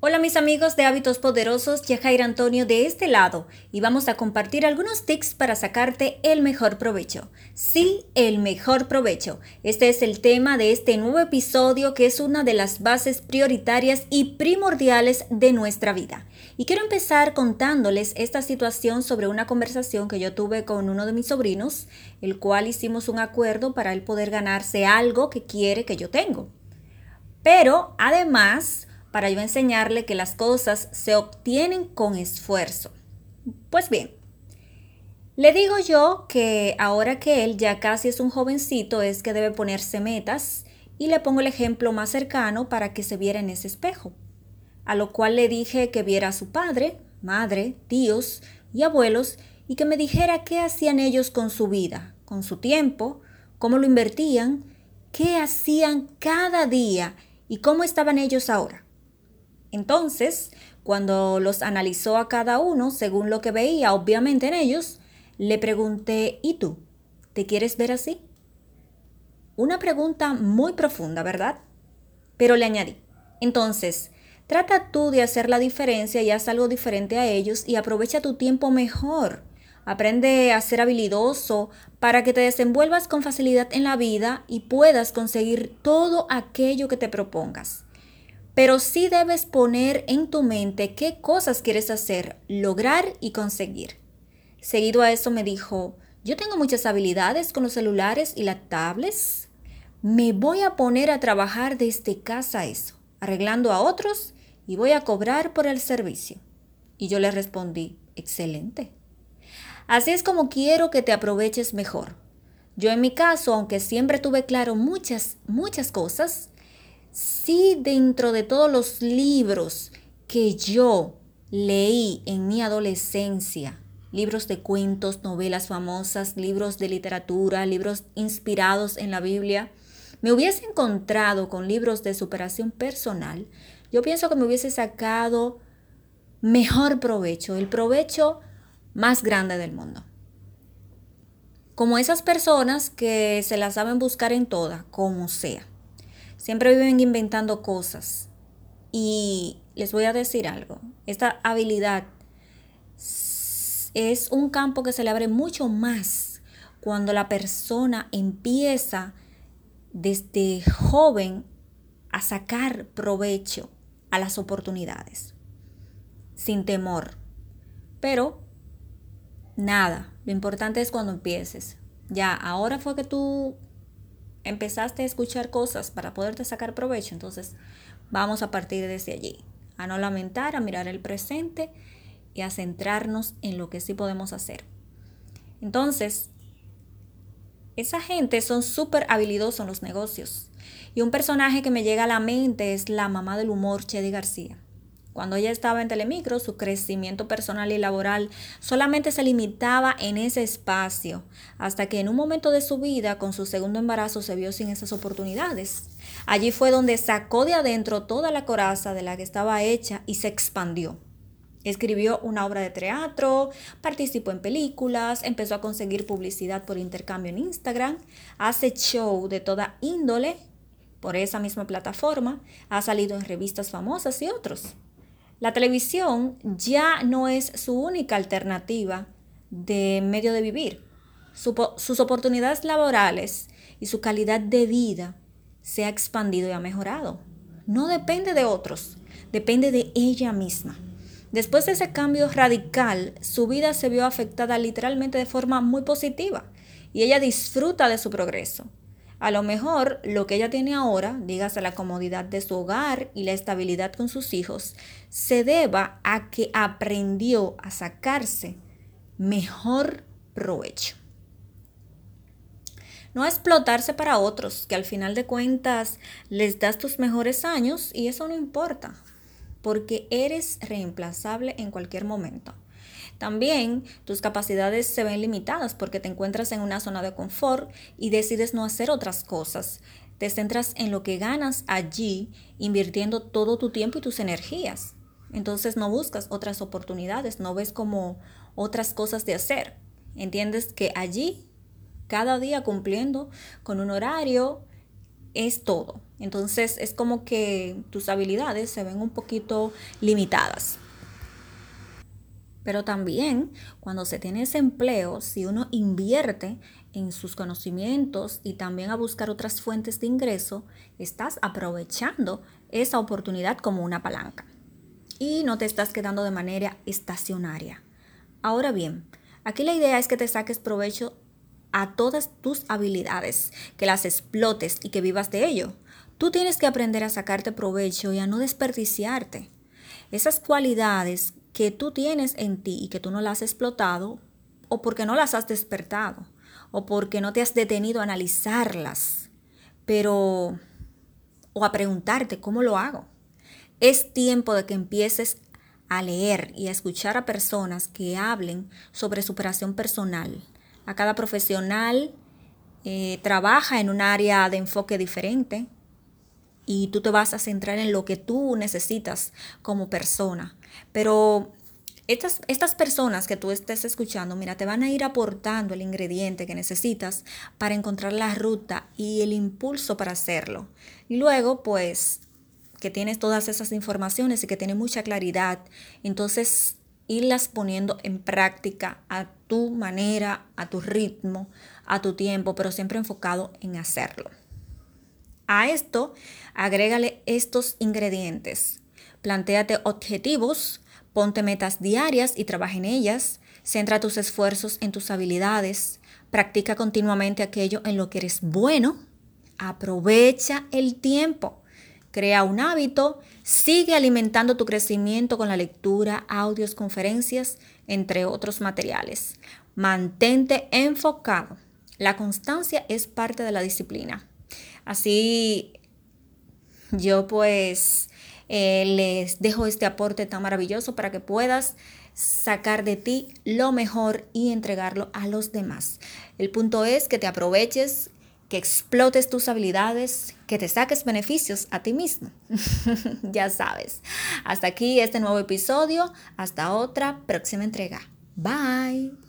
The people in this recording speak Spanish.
Hola mis amigos de Hábitos Poderosos, Yajair Antonio de este lado y vamos a compartir algunos tips para sacarte el mejor provecho. Sí, el mejor provecho. Este es el tema de este nuevo episodio que es una de las bases prioritarias y primordiales de nuestra vida. Y quiero empezar contándoles esta situación sobre una conversación que yo tuve con uno de mis sobrinos, el cual hicimos un acuerdo para él poder ganarse algo que quiere que yo tengo. Pero además para yo enseñarle que las cosas se obtienen con esfuerzo. Pues bien, le digo yo que ahora que él ya casi es un jovencito es que debe ponerse metas y le pongo el ejemplo más cercano para que se viera en ese espejo. A lo cual le dije que viera a su padre, madre, tíos y abuelos y que me dijera qué hacían ellos con su vida, con su tiempo, cómo lo invertían, qué hacían cada día y cómo estaban ellos ahora. Entonces, cuando los analizó a cada uno según lo que veía obviamente en ellos, le pregunté, ¿y tú? ¿Te quieres ver así? Una pregunta muy profunda, ¿verdad? Pero le añadí, entonces, trata tú de hacer la diferencia y haz algo diferente a ellos y aprovecha tu tiempo mejor. Aprende a ser habilidoso para que te desenvuelvas con facilidad en la vida y puedas conseguir todo aquello que te propongas pero sí debes poner en tu mente qué cosas quieres hacer, lograr y conseguir. Seguido a eso me dijo, yo tengo muchas habilidades con los celulares y las tablets. Me voy a poner a trabajar desde casa eso, arreglando a otros y voy a cobrar por el servicio. Y yo le respondí, excelente. Así es como quiero que te aproveches mejor. Yo en mi caso, aunque siempre tuve claro muchas, muchas cosas, sí dentro de todos los libros que yo leí en mi adolescencia, libros de cuentos, novelas famosas, libros de literatura, libros inspirados en la Biblia, me hubiese encontrado con libros de superación personal, yo pienso que me hubiese sacado mejor provecho, el provecho más grande del mundo. Como esas personas que se la saben buscar en toda, como sea. Siempre viven inventando cosas. Y les voy a decir algo. Esta habilidad es un campo que se le abre mucho más cuando la persona empieza desde joven a sacar provecho a las oportunidades, sin temor. Pero, nada, lo importante es cuando empieces. Ya, ahora fue que tú empezaste a escuchar cosas para poderte sacar provecho, entonces vamos a partir desde allí, a no lamentar, a mirar el presente y a centrarnos en lo que sí podemos hacer. Entonces, esa gente son súper habilidosos en los negocios. Y un personaje que me llega a la mente es la mamá del humor, Chedi García. Cuando ella estaba en Telemicro, su crecimiento personal y laboral solamente se limitaba en ese espacio, hasta que en un momento de su vida, con su segundo embarazo, se vio sin esas oportunidades. Allí fue donde sacó de adentro toda la coraza de la que estaba hecha y se expandió. Escribió una obra de teatro, participó en películas, empezó a conseguir publicidad por intercambio en Instagram, hace show de toda índole por esa misma plataforma, ha salido en revistas famosas y otros. La televisión ya no es su única alternativa de medio de vivir. sus oportunidades laborales y su calidad de vida se ha expandido y ha mejorado. No depende de otros, depende de ella misma. Después de ese cambio radical, su vida se vio afectada literalmente de forma muy positiva y ella disfruta de su progreso. A lo mejor lo que ella tiene ahora, dígase la comodidad de su hogar y la estabilidad con sus hijos, se deba a que aprendió a sacarse mejor provecho. No explotarse para otros, que al final de cuentas les das tus mejores años y eso no importa, porque eres reemplazable en cualquier momento. También tus capacidades se ven limitadas porque te encuentras en una zona de confort y decides no hacer otras cosas. Te centras en lo que ganas allí, invirtiendo todo tu tiempo y tus energías. Entonces no buscas otras oportunidades, no ves como otras cosas de hacer. Entiendes que allí, cada día cumpliendo con un horario, es todo. Entonces es como que tus habilidades se ven un poquito limitadas. Pero también cuando se tiene ese empleo, si uno invierte en sus conocimientos y también a buscar otras fuentes de ingreso, estás aprovechando esa oportunidad como una palanca. Y no te estás quedando de manera estacionaria. Ahora bien, aquí la idea es que te saques provecho a todas tus habilidades, que las explotes y que vivas de ello. Tú tienes que aprender a sacarte provecho y a no desperdiciarte. Esas cualidades que tú tienes en ti y que tú no las has explotado o porque no las has despertado o porque no te has detenido a analizarlas, pero o a preguntarte cómo lo hago. Es tiempo de que empieces a leer y a escuchar a personas que hablen sobre superación personal. A cada profesional eh, trabaja en un área de enfoque diferente y tú te vas a centrar en lo que tú necesitas como persona. Pero estas, estas personas que tú estés escuchando, mira, te van a ir aportando el ingrediente que necesitas para encontrar la ruta y el impulso para hacerlo. Y luego, pues, que tienes todas esas informaciones y que tienes mucha claridad, entonces irlas poniendo en práctica a tu manera, a tu ritmo, a tu tiempo, pero siempre enfocado en hacerlo. A esto, agrégale estos ingredientes. Plantéate objetivos, ponte metas diarias y trabaja en ellas. Centra tus esfuerzos en tus habilidades. Practica continuamente aquello en lo que eres bueno. Aprovecha el tiempo. Crea un hábito. Sigue alimentando tu crecimiento con la lectura, audios, conferencias, entre otros materiales. Mantente enfocado. La constancia es parte de la disciplina. Así yo pues eh, les dejo este aporte tan maravilloso para que puedas sacar de ti lo mejor y entregarlo a los demás. El punto es que te aproveches, que explotes tus habilidades, que te saques beneficios a ti mismo. ya sabes. Hasta aquí este nuevo episodio. Hasta otra próxima entrega. Bye.